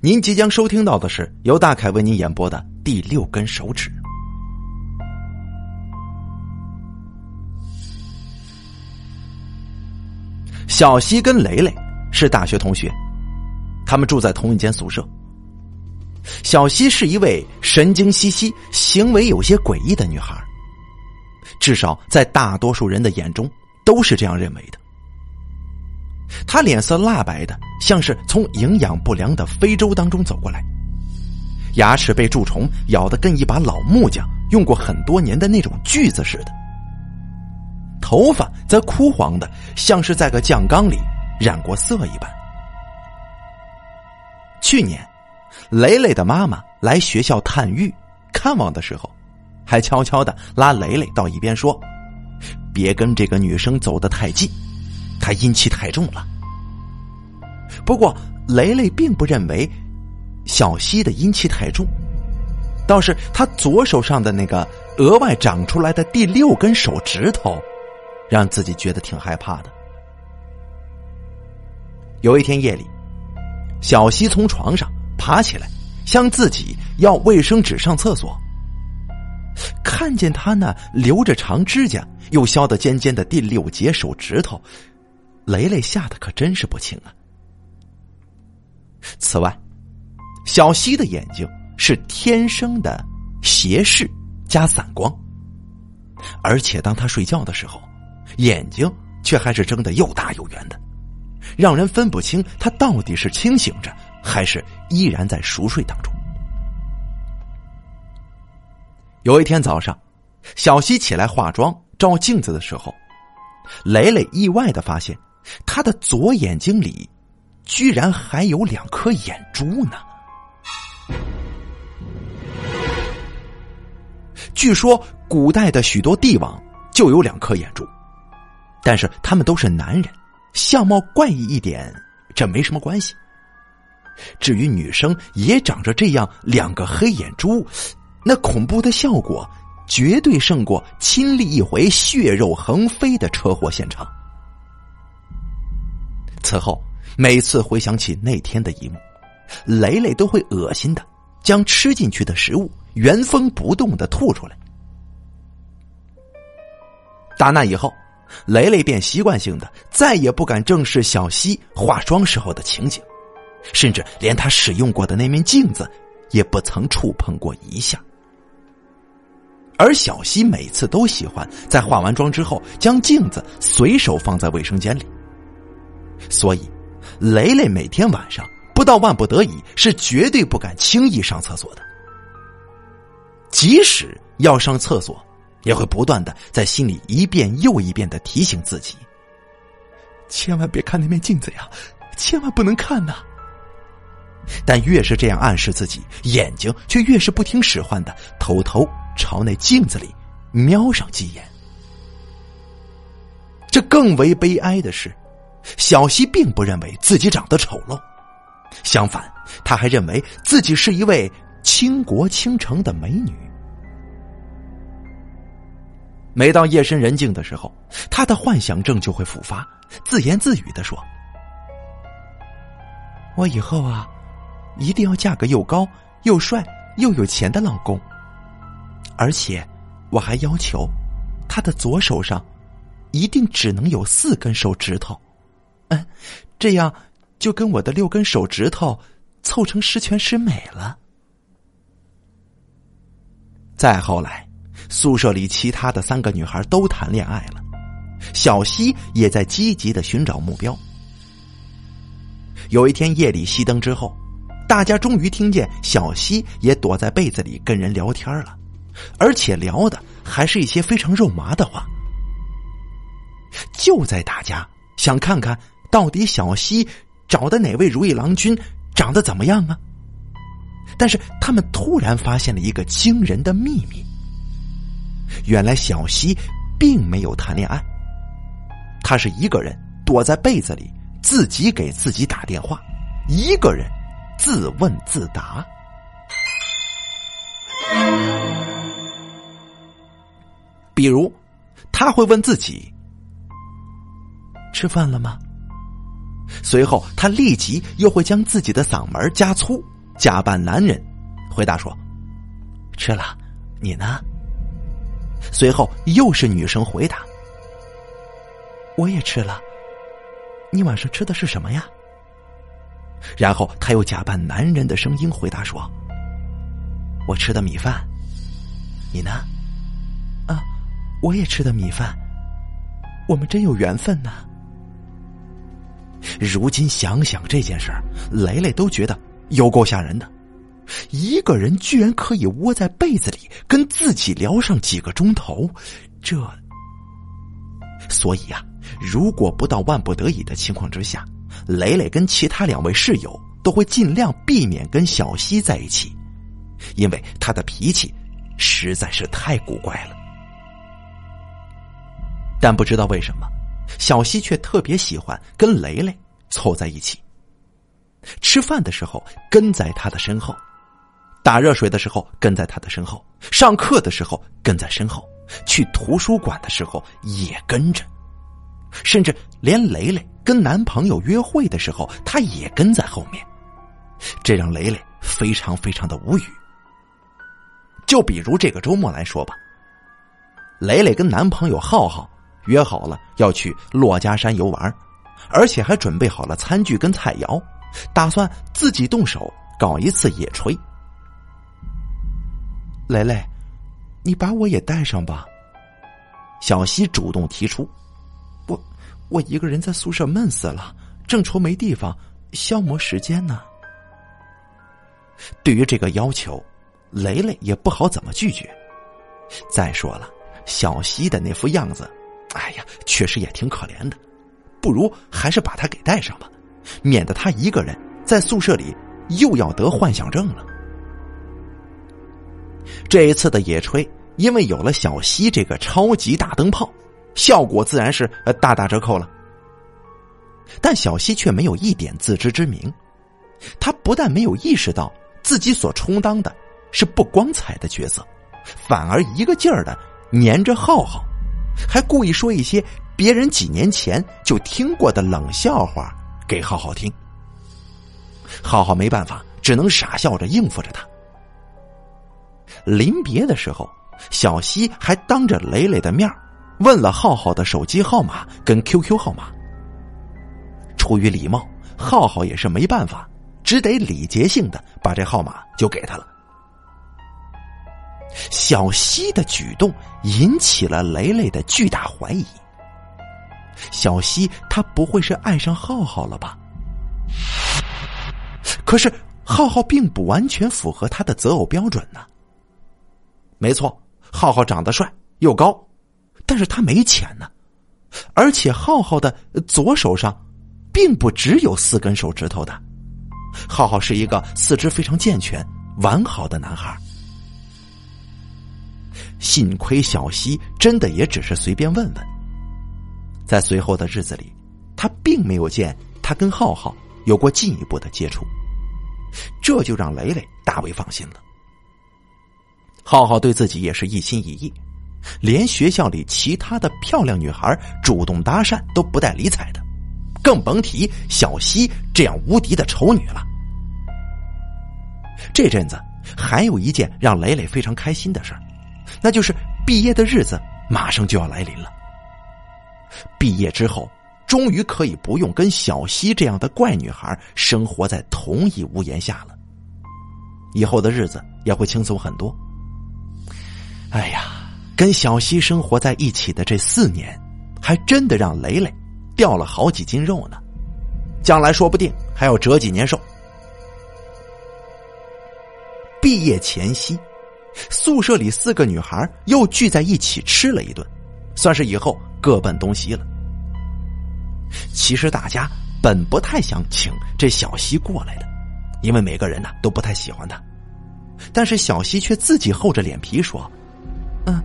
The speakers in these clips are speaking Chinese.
您即将收听到的是由大凯为您演播的《第六根手指》。小西跟雷雷是大学同学，他们住在同一间宿舍。小西是一位神经兮兮、行为有些诡异的女孩，至少在大多数人的眼中都是这样认为的。他脸色蜡白的，像是从营养不良的非洲当中走过来，牙齿被蛀虫咬得跟一把老木匠用过很多年的那种锯子似的，头发则枯黄的，像是在个酱缸里染过色一般。去年，雷雷的妈妈来学校探狱看望的时候，还悄悄的拉雷雷到一边说：“别跟这个女生走得太近。”他阴气太重了。不过雷雷并不认为小西的阴气太重，倒是他左手上的那个额外长出来的第六根手指头，让自己觉得挺害怕的。有一天夜里，小西从床上爬起来，向自己要卫生纸上厕所，看见他那留着长指甲又削得尖尖的第六节手指头。雷雷吓得可真是不轻啊！此外，小西的眼睛是天生的斜视加散光，而且当他睡觉的时候，眼睛却还是睁得又大又圆的，让人分不清他到底是清醒着还是依然在熟睡当中。有一天早上，小西起来化妆照镜子的时候，雷雷意外的发现。他的左眼睛里，居然还有两颗眼珠呢。据说古代的许多帝王就有两颗眼珠，但是他们都是男人，相貌怪异一点，这没什么关系。至于女生也长着这样两个黑眼珠，那恐怖的效果绝对胜过亲历一回血肉横飞的车祸现场。此后，每次回想起那天的一幕，雷雷都会恶心的将吃进去的食物原封不动的吐出来。打那以后，雷雷便习惯性的再也不敢正视小西化妆时候的情景，甚至连他使用过的那面镜子也不曾触碰过一下。而小西每次都喜欢在化完妆之后将镜子随手放在卫生间里。所以，雷雷每天晚上不到万不得已，是绝对不敢轻易上厕所的。即使要上厕所，也会不断的在心里一遍又一遍的提醒自己：千万别看那面镜子呀，千万不能看呐。但越是这样暗示自己，眼睛却越是不听使唤的偷偷朝那镜子里瞄上几眼。这更为悲哀的是。小西并不认为自己长得丑陋，相反，他还认为自己是一位倾国倾城的美女。每到夜深人静的时候，他的幻想症就会复发，自言自语的说：“我以后啊，一定要嫁个又高又帅又有钱的老公，而且我还要求，他的左手上一定只能有四根手指头。”嗯，这样就跟我的六根手指头凑成十全十美了。再后来，宿舍里其他的三个女孩都谈恋爱了，小西也在积极的寻找目标。有一天夜里熄灯之后，大家终于听见小西也躲在被子里跟人聊天了，而且聊的还是一些非常肉麻的话。就在大家想看看。到底小西找的哪位如意郎君长得怎么样啊？但是他们突然发现了一个惊人的秘密。原来小西并没有谈恋爱，他是一个人躲在被子里，自己给自己打电话，一个人自问自答。比如，他会问自己：“吃饭了吗？”随后他立即又会将自己的嗓门加粗，假扮男人，回答说：“吃了，你呢？”随后又是女生回答：“我也吃了。你晚上吃的是什么呀？”然后他又假扮男人的声音回答说：“我吃的米饭。你呢？啊，我也吃的米饭。我们真有缘分呐。”如今想想这件事儿，雷雷都觉得有够吓人的。一个人居然可以窝在被子里跟自己聊上几个钟头，这……所以呀，如果不到万不得已的情况之下，雷雷跟其他两位室友都会尽量避免跟小西在一起，因为他的脾气实在是太古怪了。但不知道为什么，小西却特别喜欢跟雷雷凑在一起，吃饭的时候跟在他的身后。打热水的时候跟在他的身后，上课的时候跟在身后，去图书馆的时候也跟着，甚至连雷雷跟男朋友约会的时候，他也跟在后面，这让雷雷非常非常的无语。就比如这个周末来说吧，雷雷跟男朋友浩浩约好了要去珞珈山游玩，而且还准备好了餐具跟菜肴，打算自己动手搞一次野炊。雷雷，你把我也带上吧。小西主动提出：“我我一个人在宿舍闷死了，正愁没地方消磨时间呢。”对于这个要求，雷雷也不好怎么拒绝。再说了，小西的那副样子，哎呀，确实也挺可怜的。不如还是把他给带上吧，免得他一个人在宿舍里又要得幻想症了。这一次的野炊，因为有了小西这个超级大灯泡，效果自然是大打折扣了。但小西却没有一点自知之明，他不但没有意识到自己所充当的是不光彩的角色，反而一个劲儿的黏着浩浩，还故意说一些别人几年前就听过的冷笑话给浩浩听。浩浩没办法，只能傻笑着应付着他。临别的时候，小西还当着磊磊的面问了浩浩的手机号码跟 QQ 号码。出于礼貌，浩浩也是没办法，只得礼节性的把这号码就给他了。小西的举动引起了雷雷的巨大怀疑。小西他不会是爱上浩浩了吧？可是浩浩并不完全符合他的择偶标准呢。没错，浩浩长得帅又高，但是他没钱呢，而且浩浩的左手上，并不只有四根手指头的，浩浩是一个四肢非常健全、完好的男孩。幸亏小西真的也只是随便问问，在随后的日子里，他并没有见他跟浩浩有过进一步的接触，这就让雷雷大为放心了。浩浩对自己也是一心一意，连学校里其他的漂亮女孩主动搭讪都不带理睬的，更甭提小西这样无敌的丑女了。这阵子还有一件让磊磊非常开心的事那就是毕业的日子马上就要来临了。毕业之后，终于可以不用跟小西这样的怪女孩生活在同一屋檐下了，以后的日子也会轻松很多。哎呀，跟小西生活在一起的这四年，还真的让雷雷掉了好几斤肉呢。将来说不定还要折几年寿。毕业前夕，宿舍里四个女孩又聚在一起吃了一顿，算是以后各奔东西了。其实大家本不太想请这小西过来的，因为每个人呢都不太喜欢他，但是小西却自己厚着脸皮说。嗯，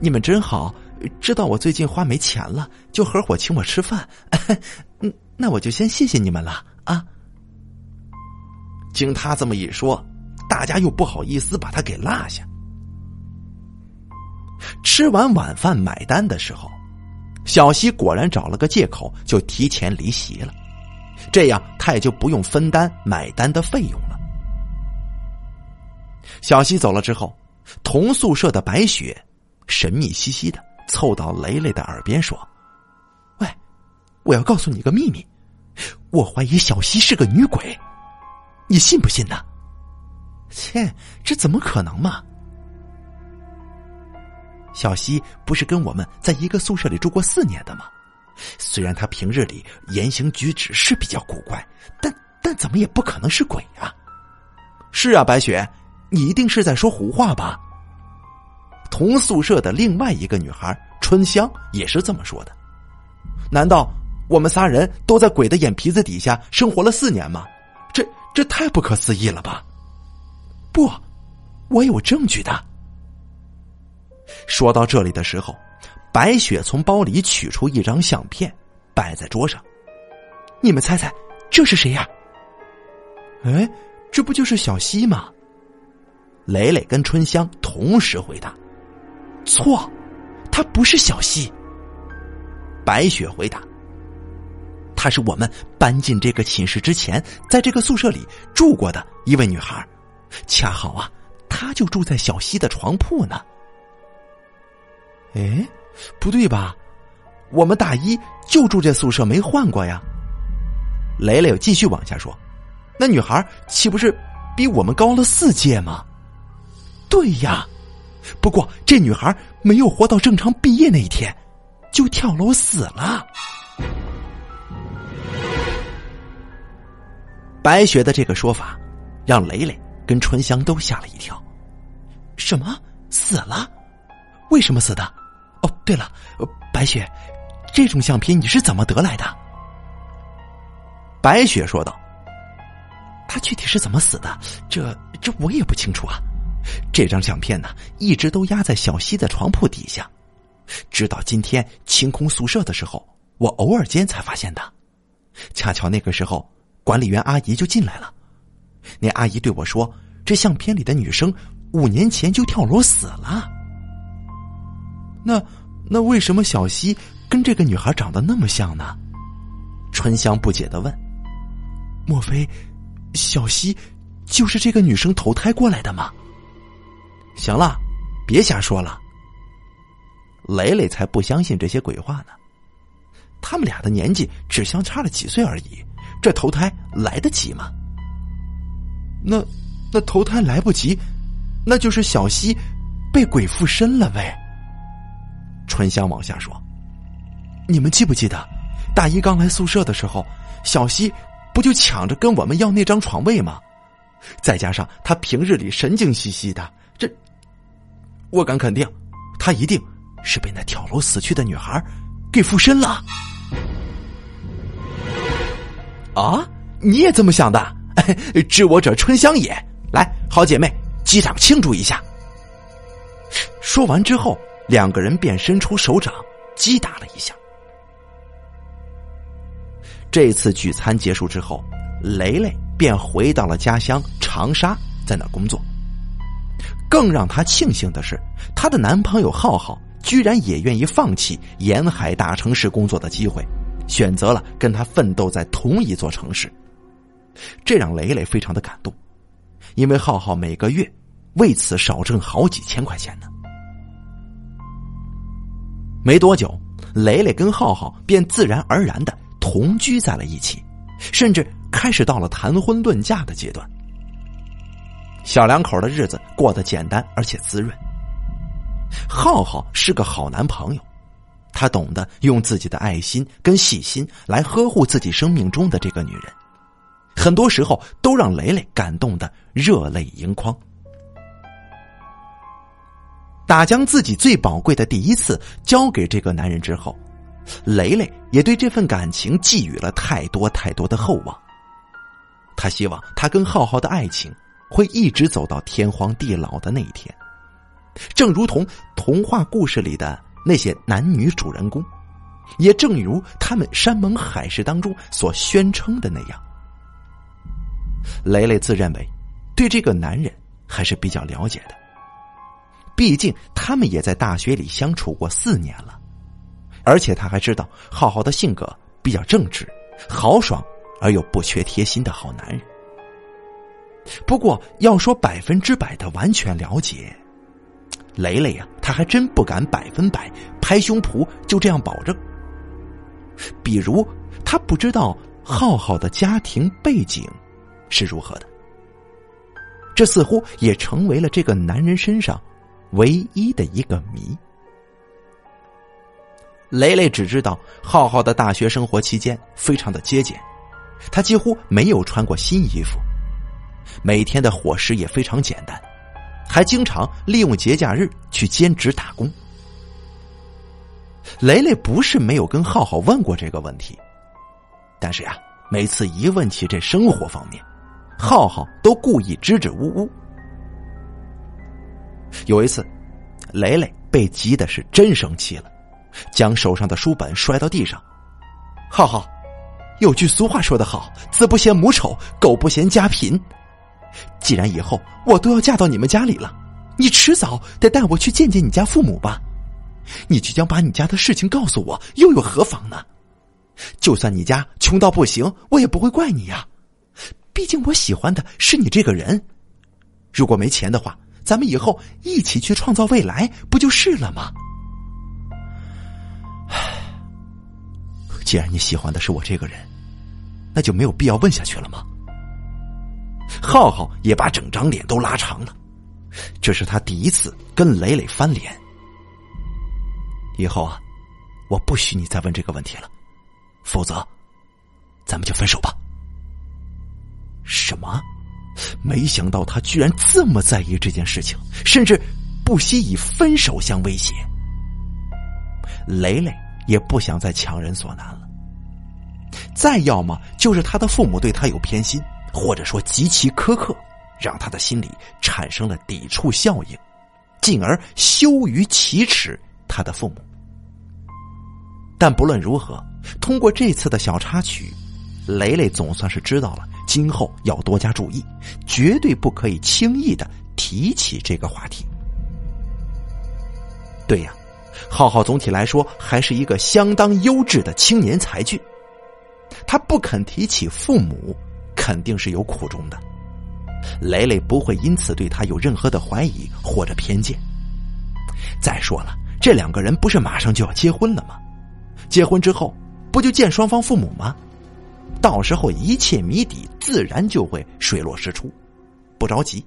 你们真好，知道我最近花没钱了，就合伙请我吃饭。嗯，那我就先谢谢你们了啊。经他这么一说，大家又不好意思把他给落下。吃完晚饭买单的时候，小西果然找了个借口就提前离席了，这样他也就不用分担买单的费用了。小西走了之后，同宿舍的白雪神秘兮兮的凑到雷雷的耳边说：“喂，我要告诉你个秘密，我怀疑小西是个女鬼，你信不信呢？”切，这怎么可能嘛？小西不是跟我们在一个宿舍里住过四年的吗？虽然他平日里言行举止是比较古怪，但但怎么也不可能是鬼啊！是啊，白雪，你一定是在说胡话吧？同宿舍的另外一个女孩春香也是这么说的。难道我们仨人都在鬼的眼皮子底下生活了四年吗？这这太不可思议了吧！不，我有证据的。说到这里的时候。白雪从包里取出一张相片，摆在桌上。你们猜猜，这是谁呀？哎，这不就是小西吗？磊磊跟春香同时回答：“错，他不是小西。”白雪回答：“她是我们搬进这个寝室之前，在这个宿舍里住过的一位女孩，恰好啊，她就住在小西的床铺呢。”哎。不对吧？我们大一就住这宿舍，没换过呀。雷雷继续往下说：“那女孩岂不是比我们高了四届吗？”对呀，不过这女孩没有活到正常毕业那一天，就跳楼死了。白雪的这个说法，让雷雷跟春香都吓了一跳。什么死了？为什么死的？哦，对了，白雪，这种相片你是怎么得来的？白雪说道：“他具体是怎么死的？这这我也不清楚啊。这张相片呢，一直都压在小西的床铺底下，直到今天清空宿舍的时候，我偶尔间才发现的。恰巧那个时候，管理员阿姨就进来了。那阿姨对我说，这相片里的女生五年前就跳楼死了。”那那为什么小西跟这个女孩长得那么像呢？春香不解的问：“莫非小西就是这个女生投胎过来的吗？”行了，别瞎说了。磊磊才不相信这些鬼话呢。他们俩的年纪只相差了几岁而已，这投胎来得及吗？那那投胎来不及，那就是小西被鬼附身了呗。春香往下说：“你们记不记得，大一刚来宿舍的时候，小西不就抢着跟我们要那张床位吗？再加上他平日里神经兮兮的，这我敢肯定，他一定是被那跳楼死去的女孩给附身了。”啊，你也这么想的？知我者春香也。来，好姐妹，击掌庆祝一下。说完之后。两个人便伸出手掌击打了一下。这次聚餐结束之后，雷雷便回到了家乡长沙，在那工作。更让她庆幸的是，她的男朋友浩浩居然也愿意放弃沿海大城市工作的机会，选择了跟她奋斗在同一座城市。这让雷雷非常的感动，因为浩浩每个月为此少挣好几千块钱呢。没多久，雷雷跟浩浩便自然而然的同居在了一起，甚至开始到了谈婚论嫁的阶段。小两口的日子过得简单而且滋润。浩浩是个好男朋友，他懂得用自己的爱心跟细心来呵护自己生命中的这个女人，很多时候都让雷雷感动的热泪盈眶。打将自己最宝贵的第一次交给这个男人之后，雷雷也对这份感情寄予了太多太多的厚望。他希望他跟浩浩的爱情会一直走到天荒地老的那一天，正如同童话故事里的那些男女主人公，也正如他们山盟海誓当中所宣称的那样。雷雷自认为对这个男人还是比较了解的。毕竟他们也在大学里相处过四年了，而且他还知道浩浩的性格比较正直、豪爽，而又不缺贴心的好男人。不过，要说百分之百的完全了解，雷雷呀，他还真不敢百分百拍胸脯就这样保证。比如，他不知道浩浩的家庭背景是如何的，这似乎也成为了这个男人身上唯一的一个谜。雷雷只知道，浩浩的大学生活期间非常的节俭，他几乎没有穿过新衣服，每天的伙食也非常简单，还经常利用节假日去兼职打工。雷雷不是没有跟浩浩问过这个问题，但是呀，每次一问起这生活方面，浩浩都故意支支吾吾。有一次，雷雷被急的是真生气了。将手上的书本摔到地上。浩浩，有句俗话说得好：“子不嫌母丑，狗不嫌家贫。”既然以后我都要嫁到你们家里了，你迟早得带我去见见你家父母吧。你即将把你家的事情告诉我，又有何妨呢？就算你家穷到不行，我也不会怪你呀。毕竟我喜欢的是你这个人。如果没钱的话，咱们以后一起去创造未来，不就是了吗？既然你喜欢的是我这个人，那就没有必要问下去了吗？浩浩也把整张脸都拉长了，这是他第一次跟磊磊翻脸。以后啊，我不许你再问这个问题了，否则，咱们就分手吧。什么？没想到他居然这么在意这件事情，甚至不惜以分手相威胁。雷雷。也不想再强人所难了。再要么就是他的父母对他有偏心，或者说极其苛刻，让他的心里产生了抵触效应，进而羞于启齿他的父母。但不论如何，通过这次的小插曲，雷雷总算是知道了今后要多加注意，绝对不可以轻易的提起这个话题。对呀。浩浩总体来说还是一个相当优质的青年才俊，他不肯提起父母，肯定是有苦衷的。雷雷不会因此对他有任何的怀疑或者偏见。再说了，这两个人不是马上就要结婚了吗？结婚之后不就见双方父母吗？到时候一切谜底自然就会水落石出，不着急。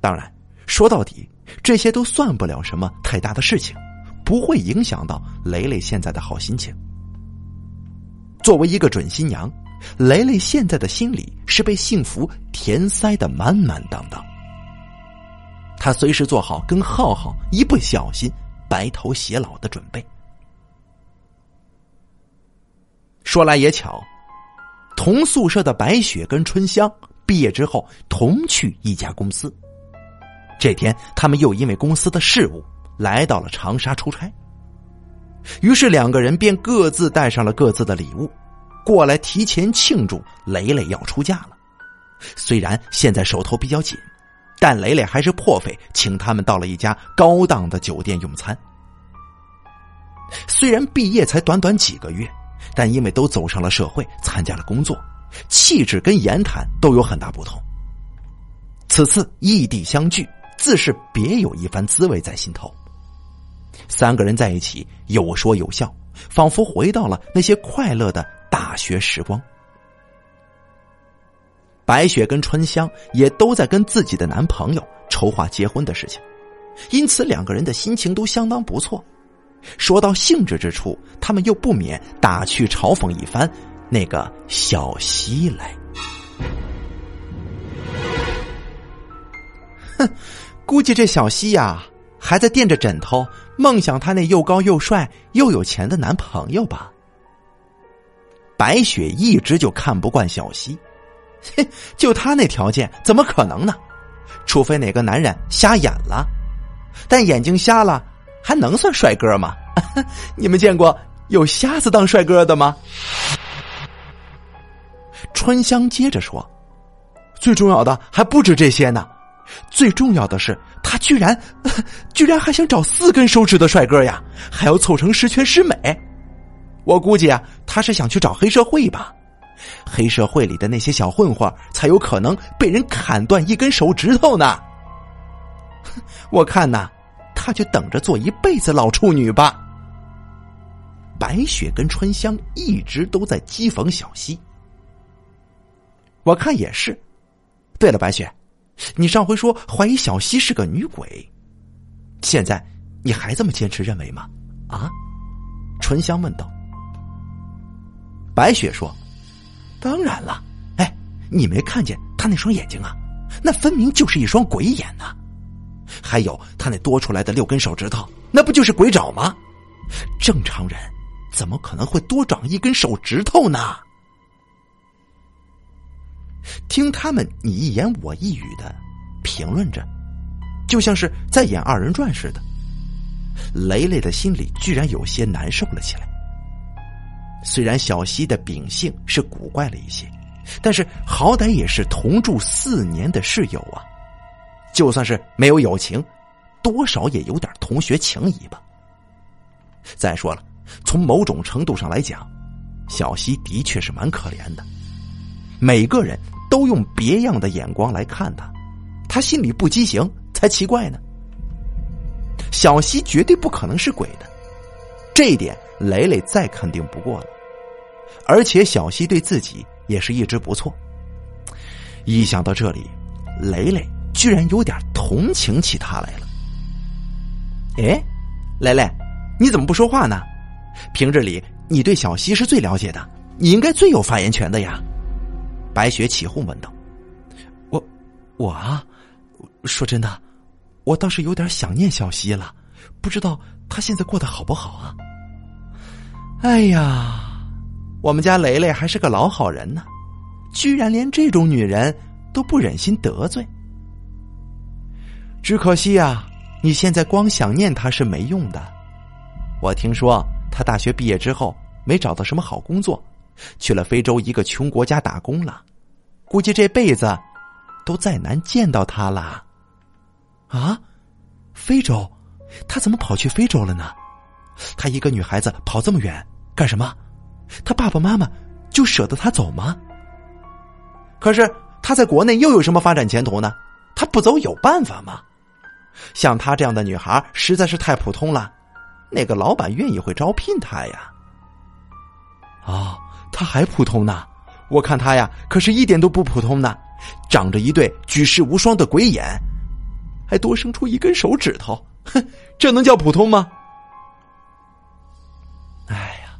当然，说到底。这些都算不了什么太大的事情，不会影响到雷雷现在的好心情。作为一个准新娘，雷雷现在的心里是被幸福填塞的满满当当。他随时做好跟浩浩一不小心白头偕老的准备。说来也巧，同宿舍的白雪跟春香毕业之后同去一家公司。这天，他们又因为公司的事务来到了长沙出差。于是两个人便各自带上了各自的礼物，过来提前庆祝雷雷要出嫁了。虽然现在手头比较紧，但雷雷还是破费请他们到了一家高档的酒店用餐。虽然毕业才短短几个月，但因为都走上了社会，参加了工作，气质跟言谈都有很大不同。此次异地相聚。自是别有一番滋味在心头。三个人在一起有说有笑，仿佛回到了那些快乐的大学时光。白雪跟春香也都在跟自己的男朋友筹划结婚的事情，因此两个人的心情都相当不错。说到兴致之处，他们又不免打趣嘲讽一番那个小西来。哼。估计这小西呀，还在垫着枕头梦想他那又高又帅又有钱的男朋友吧。白雪一直就看不惯小西，嘿，就他那条件，怎么可能呢？除非哪个男人瞎眼了，但眼睛瞎了还能算帅哥吗？你们见过有瞎子当帅哥的吗？春香接着说：“最重要的还不止这些呢。”最重要的是，他居然，居然还想找四根手指的帅哥呀，还要凑成十全十美。我估计啊，他是想去找黑社会吧。黑社会里的那些小混混才有可能被人砍断一根手指头呢。我看呐，他就等着做一辈子老处女吧。白雪跟春香一直都在讥讽小溪。我看也是。对了，白雪，你上回说怀疑小溪是个女鬼，现在你还这么坚持认为吗？啊？春香问道。白雪说。当然了，哎，你没看见他那双眼睛啊？那分明就是一双鬼眼呐！还有他那多出来的六根手指头，那不就是鬼爪吗？正常人怎么可能会多长一根手指头呢？听他们你一言我一语的评论着，就像是在演二人转似的。雷雷的心里居然有些难受了起来。虽然小西的秉性是古怪了一些，但是好歹也是同住四年的室友啊，就算是没有友情，多少也有点同学情谊吧。再说了，从某种程度上来讲，小西的确是蛮可怜的，每个人都用别样的眼光来看他，他心里不畸形才奇怪呢。小西绝对不可能是鬼的，这一点。雷雷再肯定不过了，而且小西对自己也是一直不错。一想到这里，雷雷居然有点同情起他来了。哎，雷雷，你怎么不说话呢？平日里你对小西是最了解的，你应该最有发言权的呀。白雪起哄问道：“我，我啊，说真的，我倒是有点想念小西了，不知道他现在过得好不好啊？”哎呀，我们家雷雷还是个老好人呢，居然连这种女人都不忍心得罪。只可惜啊，你现在光想念她是没用的。我听说她大学毕业之后没找到什么好工作，去了非洲一个穷国家打工了，估计这辈子都再难见到她了。啊，非洲，她怎么跑去非洲了呢？她一个女孩子跑这么远。干什么？他爸爸妈妈就舍得他走吗？可是他在国内又有什么发展前途呢？他不走有办法吗？像她这样的女孩实在是太普通了，哪个老板愿意会招聘她呀？啊，他还普通呢？我看他呀，可是一点都不普通呢，长着一对举世无双的鬼眼，还多生出一根手指头，哼，这能叫普通吗？哎呀。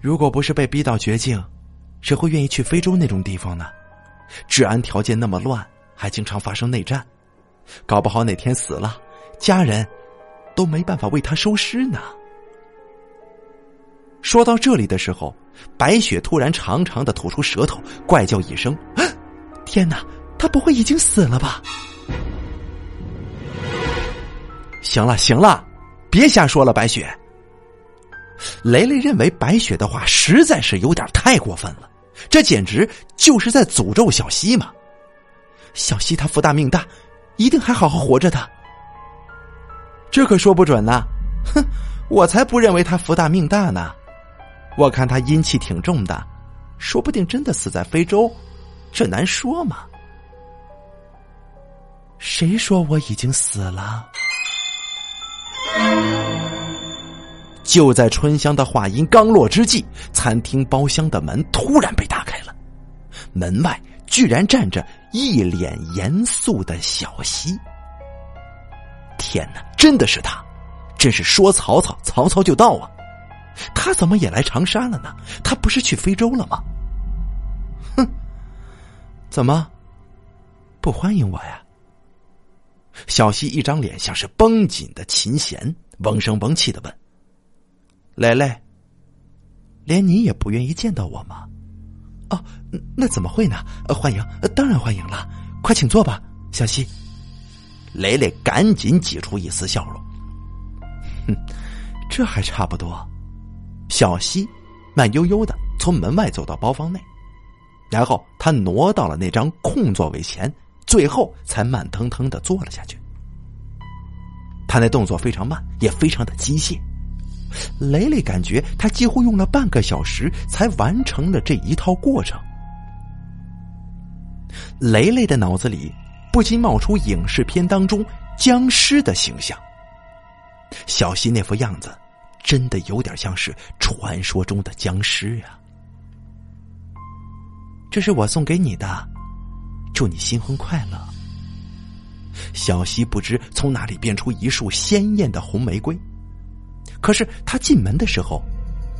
如果不是被逼到绝境，谁会愿意去非洲那种地方呢？治安条件那么乱，还经常发生内战，搞不好哪天死了，家人都没办法为他收尸呢。说到这里的时候，白雪突然长长的吐出舌头，怪叫一声：“天哪，他不会已经死了吧？”行了行了，别瞎说了，白雪。雷雷认为白雪的话实在是有点太过分了，这简直就是在诅咒小西嘛！小西他福大命大，一定还好好活着的。这可说不准呢，哼，我才不认为他福大命大呢。我看他阴气挺重的，说不定真的死在非洲，这难说嘛。谁说我已经死了？就在春香的话音刚落之际，餐厅包厢的门突然被打开了，门外居然站着一脸严肃的小溪。天哪，真的是他！真是说曹操，曹操就到啊！他怎么也来长沙了呢？他不是去非洲了吗？哼，怎么不欢迎我呀？小溪一张脸像是绷紧的琴弦，嗡声嗡气的问。雷雷，连你也不愿意见到我吗？哦，那怎么会呢？欢迎，当然欢迎了，快请坐吧，小西。雷雷赶紧挤出一丝笑容。哼，这还差不多。小西慢悠悠的从门外走到包房内，然后他挪到了那张空座位前，最后才慢腾腾的坐了下去。他那动作非常慢，也非常的机械。雷雷感觉他几乎用了半个小时才完成了这一套过程。雷雷的脑子里不禁冒出影视片当中僵尸的形象。小西那副样子，真的有点像是传说中的僵尸呀。这是我送给你的，祝你新婚快乐。小西不知从哪里变出一束鲜艳的红玫瑰，可是他进门的时候，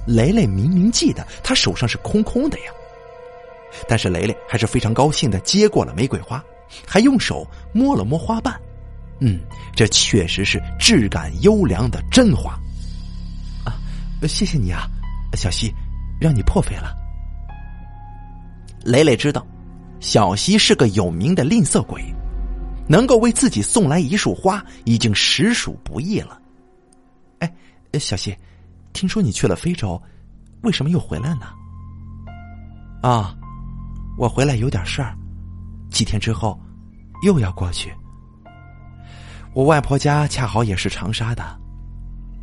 雷雷明明记得他手上是空空的呀。但是雷雷还是非常高兴的接过了玫瑰花，还用手摸了摸花瓣。嗯，这确实是质感优良的真花。啊，谢谢你啊，小西，让你破费了。雷雷知道，小西是个有名的吝啬鬼。能够为自己送来一束花，已经实属不易了。哎，小希，听说你去了非洲，为什么又回来呢？啊，我回来有点事儿，几天之后又要过去。我外婆家恰好也是长沙的，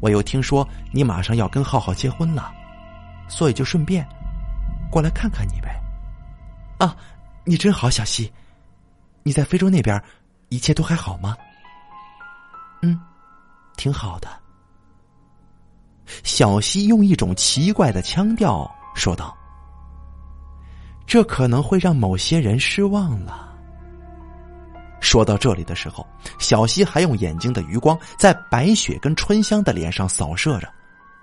我又听说你马上要跟浩浩结婚了，所以就顺便过来看看你呗。啊，你真好，小希，你在非洲那边。一切都还好吗？嗯，挺好的。小西用一种奇怪的腔调说道：“这可能会让某些人失望了。”说到这里的时候，小西还用眼睛的余光在白雪跟春香的脸上扫射着，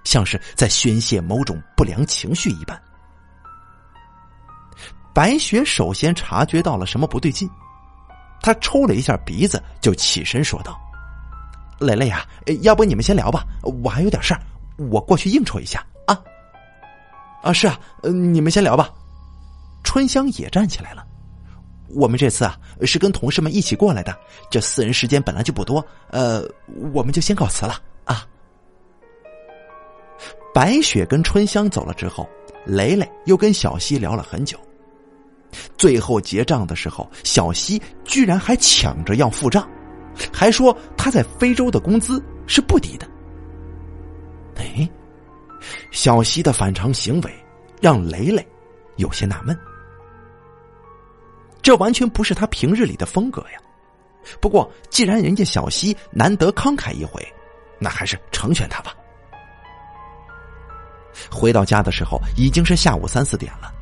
像是在宣泄某种不良情绪一般。白雪首先察觉到了什么不对劲。她抽了一下鼻子，就起身说道：“蕾蕾呀，要不你们先聊吧，我还有点事儿，我过去应酬一下啊。”“啊，是啊，你们先聊吧。”春香也站起来了。“我们这次啊是跟同事们一起过来的，这私人时间本来就不多，呃，我们就先告辞了啊。”白雪跟春香走了之后，蕾蕾又跟小西聊了很久。最后结账的时候，小西居然还抢着要付账，还说他在非洲的工资是不低的。小西的反常行为让雷雷有些纳闷，这完全不是他平日里的风格呀。不过既然人家小西难得慷慨一回，那还是成全他吧。回到家的时候已经是下午三四点了。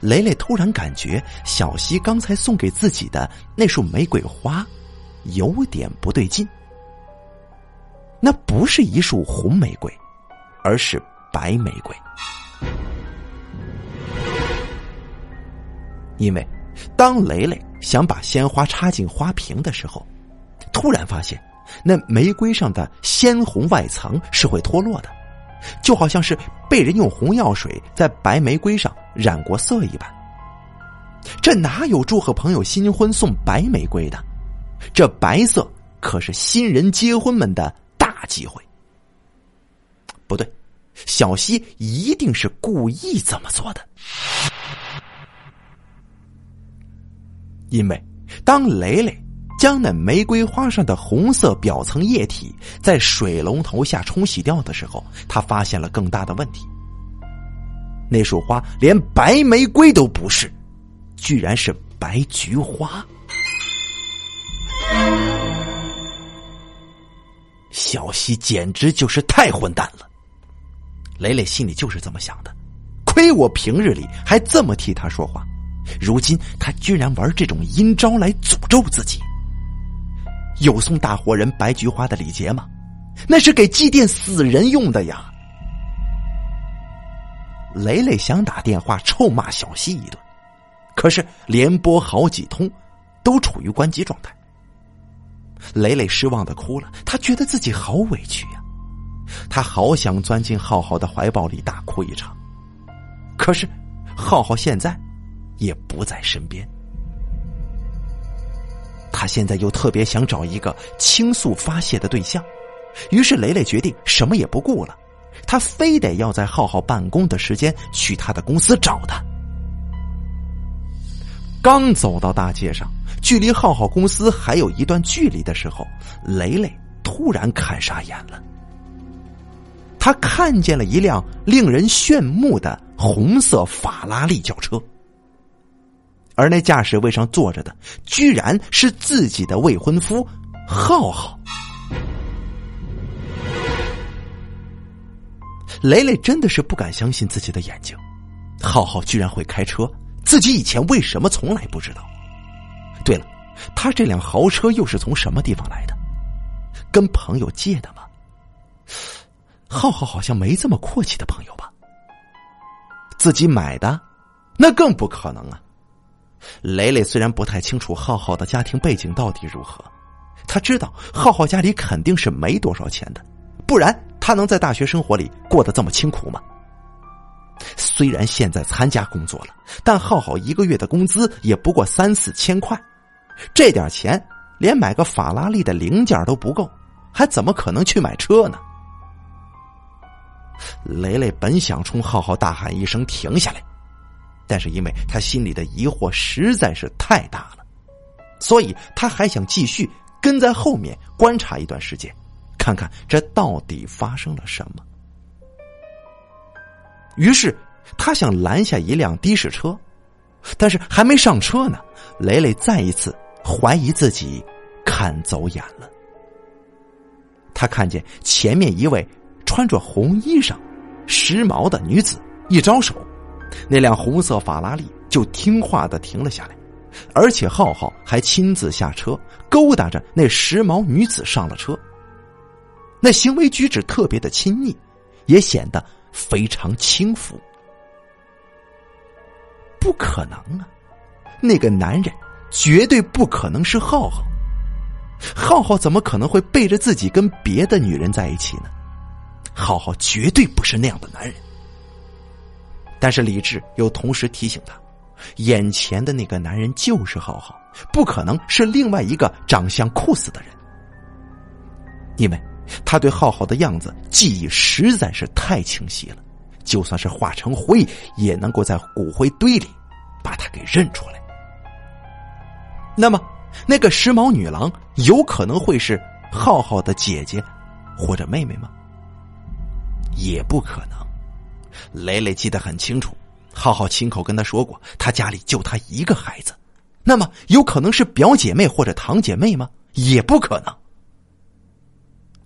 雷雷突然感觉小西刚才送给自己的那束玫瑰花有点不对劲。那不是一束红玫瑰，而是白玫瑰。因为当雷雷想把鲜花插进花瓶的时候，突然发现那玫瑰上的鲜红外层是会脱落的。就好像是被人用红药水在白玫瑰上染过色一般。这哪有祝贺朋友新婚送白玫瑰的？这白色可是新人结婚们的大机会。不对，小西一定是故意这么做的。因为当雷雷。将那玫瑰花上的红色表层液体在水龙头下冲洗掉的时候，他发现了更大的问题。那束花连白玫瑰都不是，居然是白菊花。小西简直就是太混蛋了，磊磊心里就是这么想的。亏我平日里还这么替他说话，如今他居然玩这种阴招来诅咒自己。有送大活人白菊花的礼节吗？那是给祭奠死人用的呀！磊磊想打电话臭骂小西一顿，可是连拨好几通，都处于关机状态。磊磊失望的哭了，他觉得自己好委屈，他好想钻进浩浩的怀抱里大哭一场，可是浩浩现在也不在身边。他现在又特别想找一个倾诉发泄的对象，于是雷雷决定什么也不顾了，他非得要在浩浩办公的时间去他的公司找他。刚走到大街上，距离浩浩公司还有一段距离的时候，雷雷突然看傻眼了。他看见了一辆令人炫目的红色法拉利轿车，而那驾驶位上坐着的，居然是自己的未婚夫浩浩。雷雷真的是不敢相信自己的眼睛，浩浩居然会开车，自己以前为什么从来不知道？对了，他这辆豪车又是从什么地方来的？跟朋友借的吗？浩浩好像没这么阔气的朋友吧？自己买的，那更不可能啊！雷雷虽然不太清楚浩浩的家庭背景到底如何，他知道浩浩家里肯定是没多少钱的，不然。他能在大学生活里过得这么清苦吗？虽然现在参加工作了，但浩浩一个月的工资也不过三四千块，这点钱连买个法拉利的零件都不够，还怎么可能去买车呢？雷雷本想冲浩浩大喊一声停下来，但是因为他心里的疑惑实在是太大了，所以他还想继续跟在后面观察一段时间。看看这到底发生了什么？于是他想拦下一辆的士车，但是还没上车呢，雷雷再一次怀疑自己看走眼了。他看见前面一位穿着红衣裳、时髦的女子，一招手，那辆红色法拉利就听话的停了下来，而且浩浩还亲自下车，勾搭着那时髦女子上了车。那行为举止特别的亲昵，也显得非常轻浮。不可能啊！那个男人绝对不可能是浩浩。浩浩怎么可能会背着自己跟别的女人在一起呢？浩浩绝对不是那样的男人。但是理智又同时提醒他，眼前的那个男人就是浩浩，不可能是另外一个长相酷似的人，因为。他对浩浩的样子记忆实在是太清晰了，就算是化成灰，也能够在骨灰堆里把他给认出来。那么，那个时髦女郎有可能会是浩浩的姐姐或者妹妹吗？也不可能。雷雷记得很清楚，浩浩亲口跟他说过，他家里就他一个孩子。那么，有可能是表姐妹或者堂姐妹吗？也不可能。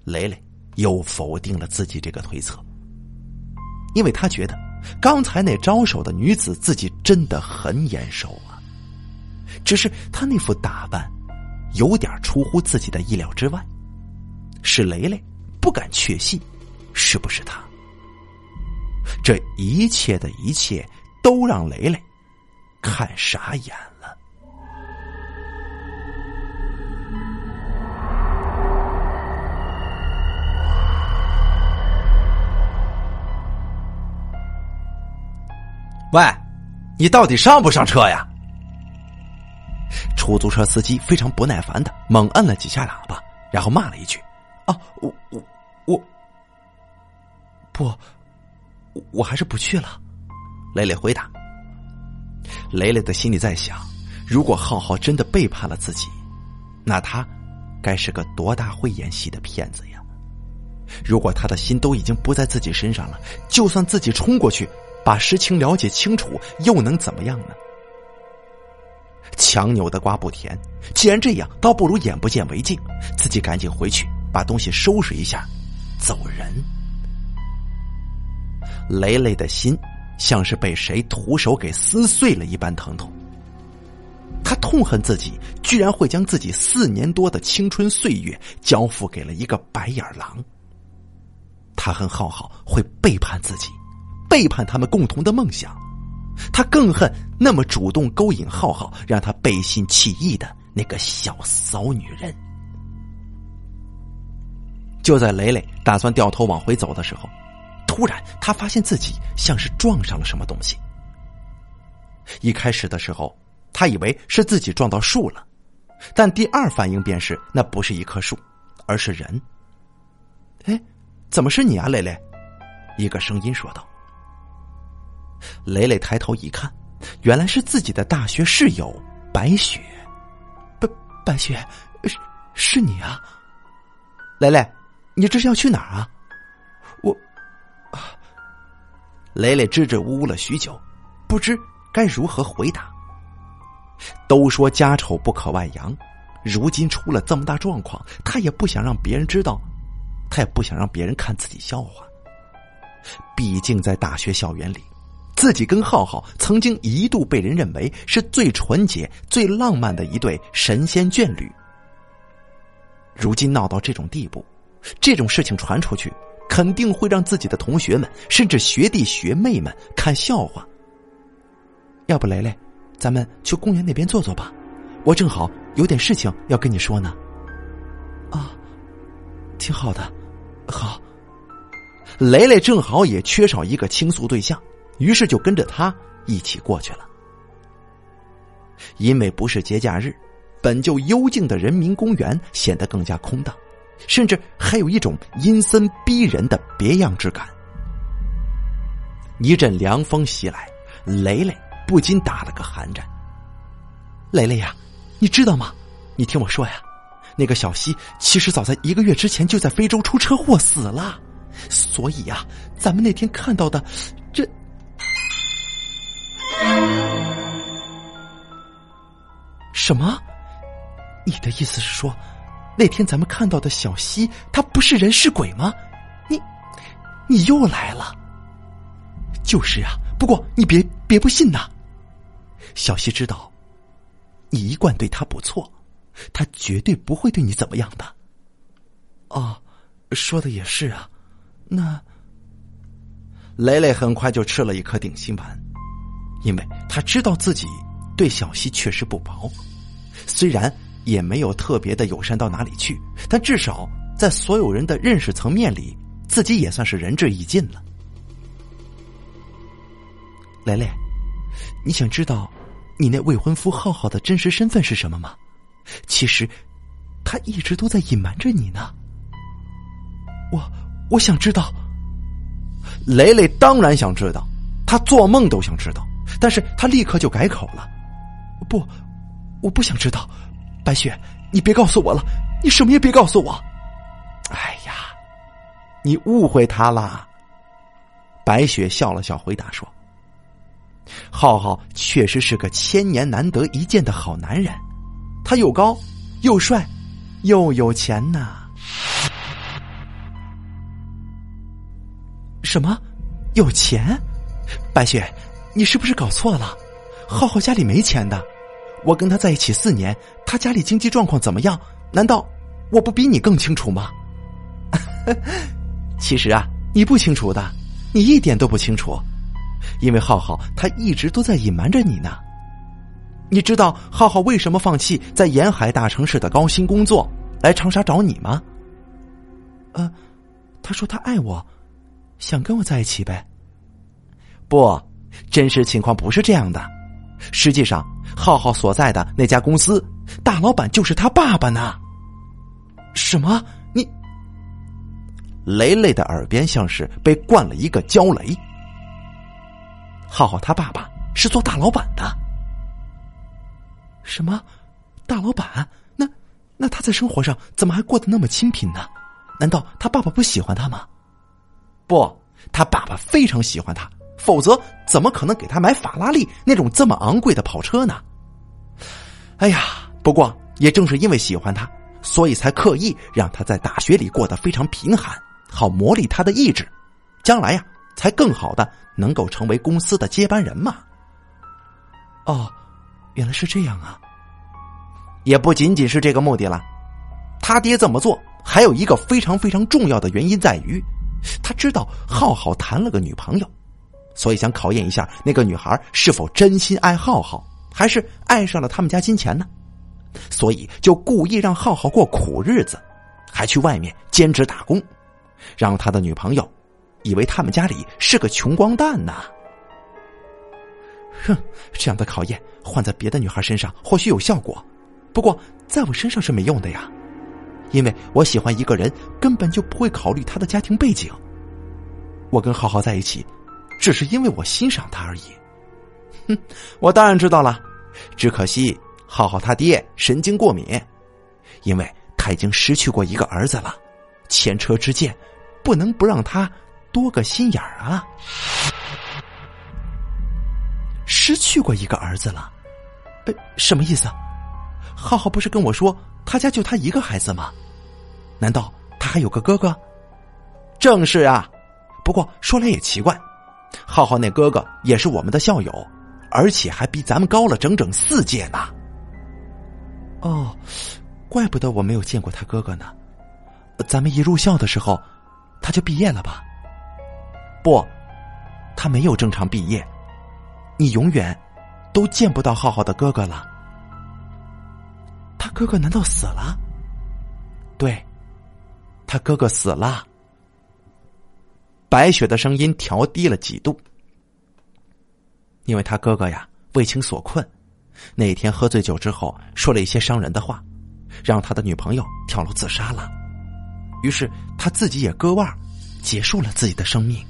雷雷又否定了自己这个推测，因为他觉得刚才那招手的女子自己真的很眼熟啊，只是她那副打扮有点出乎自己的意料之外，使雷雷不敢确信是不是他。这一切的一切都让雷雷看傻眼了。喂，你到底上不上车呀？出租车司机非常不耐烦的猛摁了几下喇叭，然后骂了一句：“啊，我我不，我还是不去了。”磊磊回答。磊磊的心里在想：如果浩浩真的背叛了自己，那他该是个多大会演戏的骗子呀！如果他的心都已经不在自己身上了，就算自己冲过去。把实情了解清楚，又能怎么样呢？强扭的瓜不甜，既然这样，倒不如眼不见为净，自己赶紧回去把东西收拾一下，走人。雷雷的心像是被谁徒手给撕碎了一般疼痛。他痛恨自己居然会将自己四年多的青春岁月交付给了一个白眼狼。他恨浩浩会背叛自己。背叛他们共同的梦想，他更恨那么主动勾引浩浩，让他背信弃义的那个小骚女人。就在磊磊打算掉头往回走的时候，突然他发现自己像是撞上了什么东西。一开始的时候，他以为是自己撞到树了，但第二反应便是那不是一棵树，而是人。哎，怎么是你啊，磊磊？一个声音说道。蕾蕾抬头一看，原来是自己的大学室友白雪。白白雪，是是你啊！蕾蕾，你这是要去哪儿啊？雷雷支支吾吾了许久，不知该如何回答。都说家丑不可外扬，如今出了这么大状况，他也不想让别人知道，他也不想让别人看自己笑话。毕竟在大学校园里，自己跟浩浩曾经一度被人认为是最纯洁、最浪漫的一对神仙眷侣。如今闹到这种地步，这种事情传出去，肯定会让自己的同学们，甚至学弟学妹们看笑话。要不，雷雷，咱们去公园那边坐坐吧，我正好有点事情要跟你说呢。啊，挺好的，好。雷雷正好也缺少一个倾诉对象，于是就跟着他一起过去了。因为不是节假日。本就幽静的人民公园显得更加空荡，甚至还有一种阴森逼人的别样之感。一阵凉风袭来，雷雷不禁打了个寒战。雷雷呀，你知道吗？你听我说呀，那个小西其实早在一个月之前就在非洲出车祸死了，所以呀，咱们那天看到的这。什么？你的意思是说，那天咱们看到的小溪，他不是人是鬼吗？你，你又来了。就是啊，不过你别别不信呐。小溪知道，你一贯对他不错，他绝对不会对你怎么样的。哦，说的也是啊。那，雷雷很快就吃了一颗定心丸，因为他知道自己对小溪确实不薄，虽然。也没有特别的友善到哪里去，但至少在所有人的认识层面里，自己也算是仁至义尽了。雷雷，你想知道你那未婚夫浩浩的真实身份是什么吗？其实，他一直都在隐瞒着你呢。我我想知道。雷雷当然想知道，他做梦都想知道，但是他立刻就改口了：“不，我不想知道。”白雪，你别告诉我了，你什么也别告诉我。哎呀，你误会他了。白雪笑了笑，回答说：“浩浩确实是个千年难得一见的好男人，他又高又帅又有钱呐。”什么？有钱？白雪，你是不是搞错了？浩浩家里没钱的。我跟他在一起四年，他家里经济状况怎么样？难道我不比你更清楚吗？其实啊，你不清楚的，你一点都不清楚，因为浩浩他一直都在隐瞒着你呢。你知道浩浩为什么放弃在沿海大城市的高薪工作，来长沙找你吗？呃，他说他爱我，想跟我在一起呗。不，真实情况不是这样的，实际上。浩浩所在的那家公司，大老板就是他爸爸呢。什么？你？雷雷的耳边像是被灌了一个焦雷。浩浩他爸爸是做大老板的。什么？大老板？那那他在生活上怎么还过得那么清贫呢？难道他爸爸不喜欢他吗？不，他爸爸非常喜欢他。否则，怎么可能给他买法拉利那种这么昂贵的跑车呢？哎呀，不过也正是因为喜欢他，所以才刻意让他在大学里过得非常贫寒，好磨砺他的意志，将来呀，才更好的能够成为公司的接班人嘛。哦，原来是这样啊！也不仅仅是这个目的了，他爹这么做还有一个非常非常重要的原因在于，他知道浩浩谈了个女朋友。所以想考验一下那个女孩是否真心爱浩浩，还是爱上了他们家金钱呢？所以就故意让浩浩过苦日子，还去外面兼职打工，让他的女朋友以为他们家里是个穷光蛋呢。哼，这样的考验换在别的女孩身上或许有效果，不过在我身上是没用的呀，因为我喜欢一个人根本就不会考虑他的家庭背景。我跟浩浩在一起。只是因为我欣赏他而已，哼，我当然知道了。只可惜浩浩他爹神经过敏，因为他已经失去过一个儿子了，前车之鉴，不能不让他多个心眼儿啊。失去过一个儿子了。呃，什么意思？浩浩不是跟我说他家就他一个孩子吗？难道他还有个哥哥？正是啊。不过说来也奇怪，浩浩那哥哥也是我们的校友，而且还比咱们高了整整四届呢。哦，怪不得我没有见过他哥哥呢。咱们一入校的时候，他就毕业了吧？不，他没有正常毕业。你永远都见不到浩浩的哥哥了。他哥哥难道死了？对，他哥哥死了。白雪的声音调低了几度，因为他哥哥呀为情所困，那天喝醉酒之后说了一些伤人的话，让他的女朋友跳楼自杀了。于是他自己也割腕，结束了自己的生命。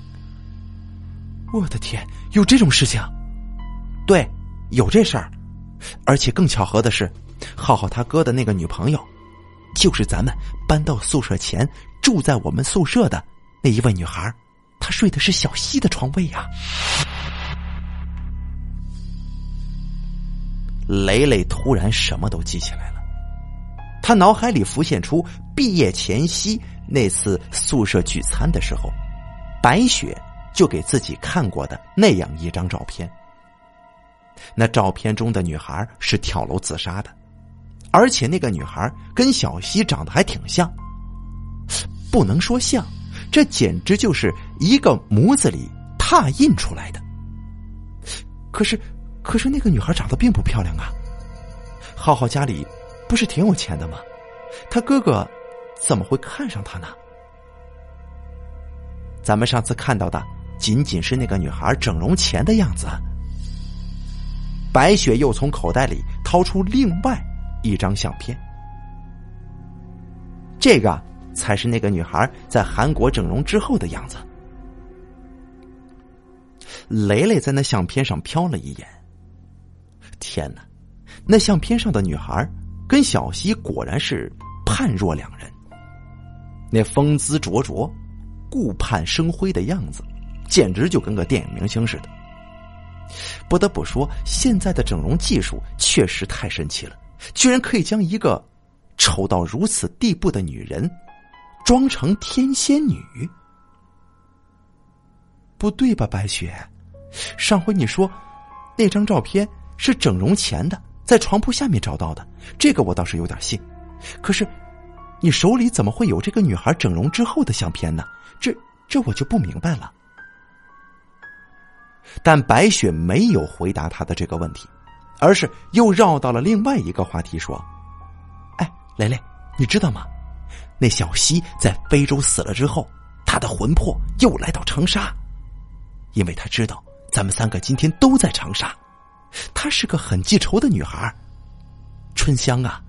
我的天，有这种事情？对，有这事儿。而且更巧合的是，浩浩他哥的那个女朋友，就是咱们搬到宿舍前住在我们宿舍的那一位女孩。他睡的是小西的床位呀。雷雷突然什么都记起来了。他脑海里浮现出毕业前夕那次宿舍聚餐的时候，白雪就给自己看过的那样一张照片。那照片中的女孩是跳楼自杀的，而且那个女孩跟小西长得还挺像，不能说像，这简直就是一个模子里拓印出来的。可是，可是那个女孩长得并不漂亮啊。浩浩家里。不是挺有钱的吗？他哥哥怎么会看上他呢？咱们上次看到的仅仅是那个女孩整容前的样子。白雪又从口袋里掏出另外一张相片，这个才是那个女孩在韩国整容之后的样子。雷雷在那相片上瞟了一眼，天哪！那相片上的女孩。跟小溪果然是判若两人，那风姿灼灼、顾盼生辉的样子，简直就跟个电影明星似的。不得不说，现在的整容技术确实太神奇了，居然可以将一个丑到如此地步的女人装成天仙女。不对吧，白雪？上回你说那张照片是整容前的。在床铺下面找到的，这个我倒是有点信。可是，你手里怎么会有这个女孩整容之后的相片呢？这这我就不明白了。但白雪没有回答他的这个问题，而是又绕到了另外一个话题，说：“哎，蕾蕾，你知道吗？那小西在非洲死了之后，他的魂魄又来到长沙，因为他知道咱们三个今天都在长沙。”她是个很记仇的女孩，春香啊，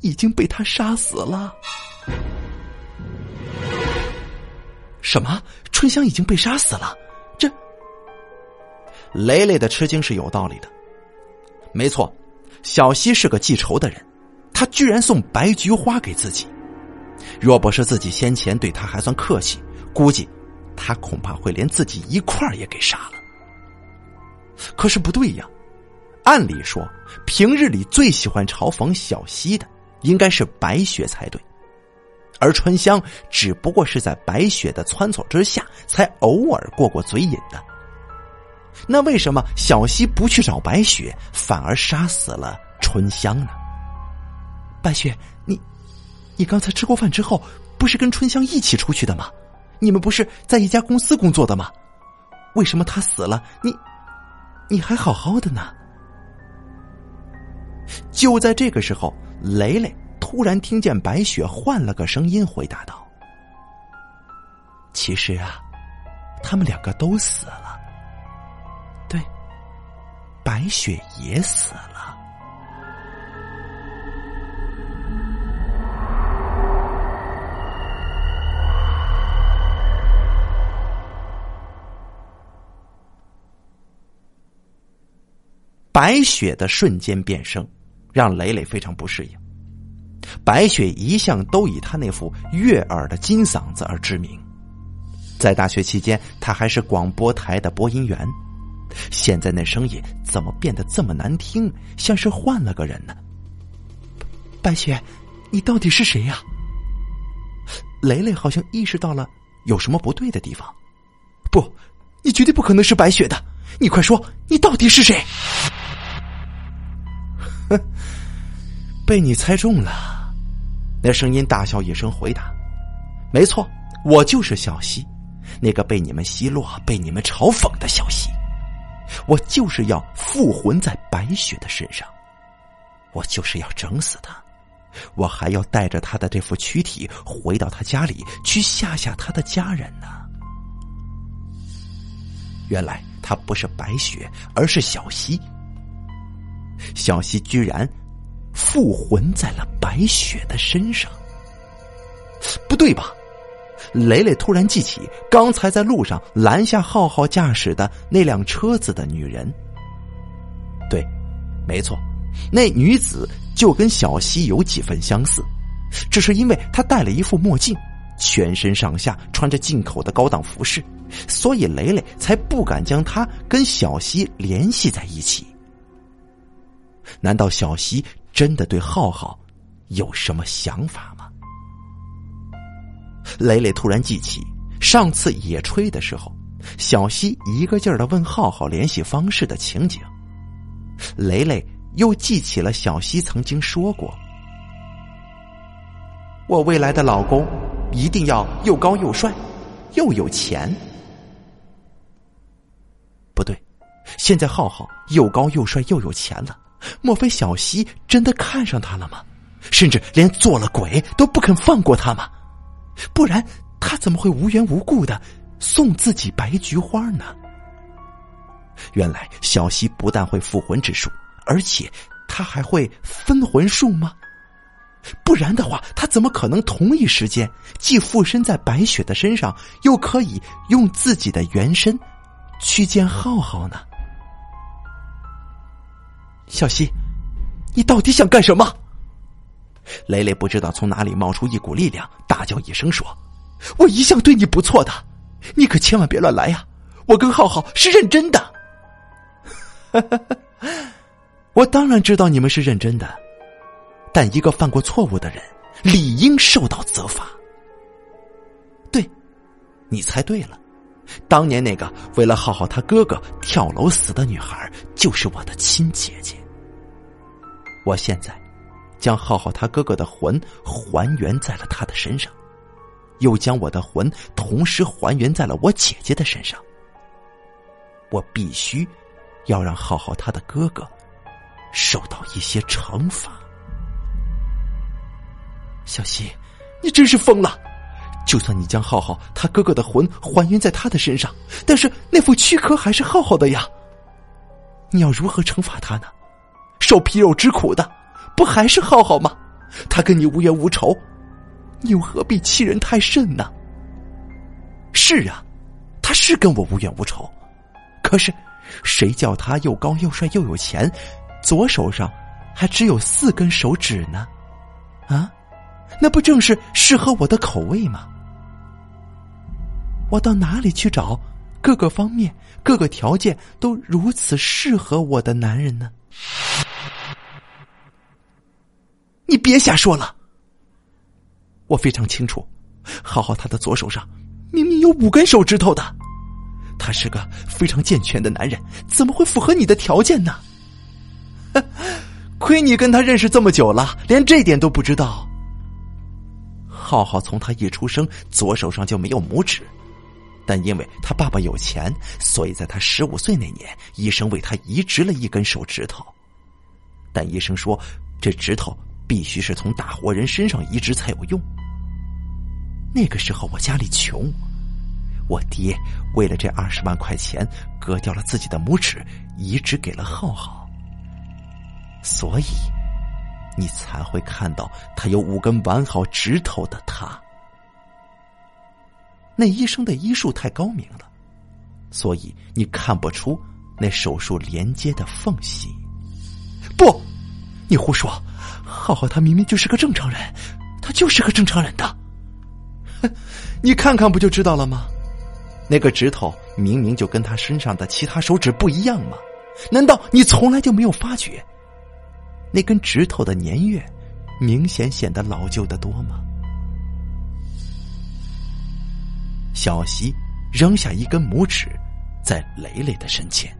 已经被他杀死了。什么？春香已经被杀死了？这，雷雷的吃惊是有道理的。没错，小西是个记仇的人，他居然送白菊花给自己。若不是自己先前对他还算客气，估计他恐怕会连自己一块儿也给杀了。可是不对呀。按理说，平日里最喜欢嘲讽小西的应该是白雪才对，而春香只不过是在白雪的撺掇之下，才偶尔过过嘴瘾的。那为什么小西不去找白雪，反而杀死了春香呢？白雪，你，你刚才吃过饭之后，不是跟春香一起出去的吗？你们不是在一家公司工作的吗？为什么他死了，你，你还好好的呢？就在这个时候，雷雷突然听见白雪换了个声音回答道：“其实啊，他们两个都死了。对，白雪也死了。”白雪的瞬间变声。让磊磊非常不适应。白雪一向都以他那副悦耳的金嗓子而知名，在大学期间，他还是广播台的播音员。现在那声音怎么变得这么难听，像是换了个人呢？白雪，你到底是谁呀？雷雷好像意识到了有什么不对的地方。不，你绝对不可能是白雪的！你快说，你到底是谁？哼，被你猜中了。那声音大笑一声回答：“没错，我就是小溪，那个被你们奚落、被你们嘲讽的小溪。我就是要附魂在白雪的身上，我就是要整死他。”我还要带着他的这副躯体回到他家里去吓吓他的家人呢。原来他不是白雪，而是小溪。小溪居然附魂在了白雪的身上，不对吧？雷雷突然记起刚才在路上拦下浩浩驾驶的那辆车子的女人。对，没错。那女子就跟小溪有几分相似，只是因为她戴了一副墨镜，全身上下穿着进口的高档服饰，所以雷雷才不敢将她跟小溪联系在一起。难道小溪真的对浩浩有什么想法吗？雷雷突然记起上次野炊的时候，小溪一个劲儿的问浩浩联系方式的情景，雷雷。又记起了小溪曾经说过：“我未来的老公一定要又高又帅，又有钱。”不对，现在浩浩又高又帅又有钱了，莫非小溪真的看上他了吗？甚至连做了鬼都不肯放过他吗？不然他怎么会无缘无故的送自己白菊花呢？原来小溪不但会复魂之术。而且他还会分魂术吗？不然的话，他怎么可能同一时间既附身在白雪的身上，又可以用自己的原身去见浩浩呢？小溪，你到底想干什么？雷雷不知道从哪里冒出一股力量，大叫一声说：“我一向对你不错的，你可千万别乱来呀！我跟浩浩是认真的。”。我当然知道你们是认真的，但一个犯过错误的人理应受到责罚。对，你猜对了，当年那个为了浩浩他哥哥跳楼死的女孩就是我的亲姐姐。我现在将浩浩他哥哥的魂还原在了他的身上，又将我的魂同时还原在了我姐姐的身上。我必须要让浩浩他的哥哥。受到一些惩罚，小溪，你真是疯了！就算你将浩浩他哥哥的魂还原在他的身上，但是那副躯壳还是浩浩的呀。你要如何惩罚他呢？受皮肉之苦的不还是浩浩吗？他跟你无冤无仇，你又何必欺人太甚呢？是啊，他是跟我无冤无仇，可是谁叫他又高又帅又有钱？左手上还只有四根手指呢，啊，那不正是适合我的口味吗？我到哪里去找各个方面、各个条件都如此适合我的男人呢？你别瞎说了！我非常清楚，浩浩他的左手上明明有五根手指头的，他是个非常健全的男人，怎么会符合你的条件呢？亏你跟他认识这么久了，连这点都不知道。浩浩从他一出生，左手上就没有拇指，但因为他爸爸有钱，所以在他十五岁那年，医生为他移植了一根手指头。但医生说，这指头必须是从大活人身上移植才有用。那个时候我家里穷，我爹为了这二十万块钱，割掉了自己的拇指，移植给了浩浩。所以，你才会看到他有五根完好指头的他。那医生的医术太高明了，所以你看不出那手术连接的缝隙。不，你胡说！浩浩他明明就是个正常人，他就是个正常人的。你看看不就知道了吗？那个指头明明就跟他身上的其他手指不一样吗？难道你从来就没有发觉？那根指头的年月，明显显得老旧的多吗？小溪扔下一根拇指，在磊磊的身前。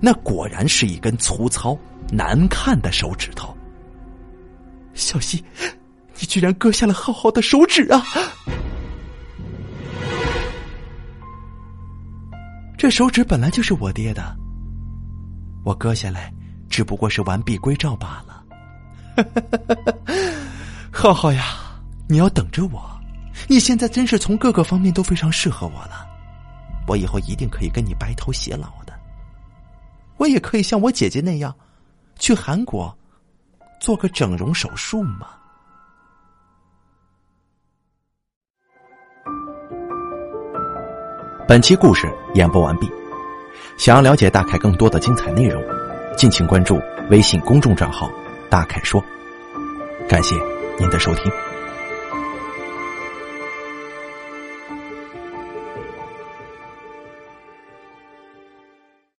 那果然是一根粗糙难看的手指头。小溪，你居然割下了浩浩的手指啊！这手指本来就是我爹的，我割下来只不过是完璧归赵罢了。浩浩呀，你要等着我，你现在真是从各个方面都非常适合我了，我以后一定可以跟你白头偕老的。我也可以像我姐姐那样，去韩国做个整容手术嘛。本期故事演播完毕，想要了解大凯更多的精彩内容，敬请关注微信公众账号“大凯说”。感谢您的收听。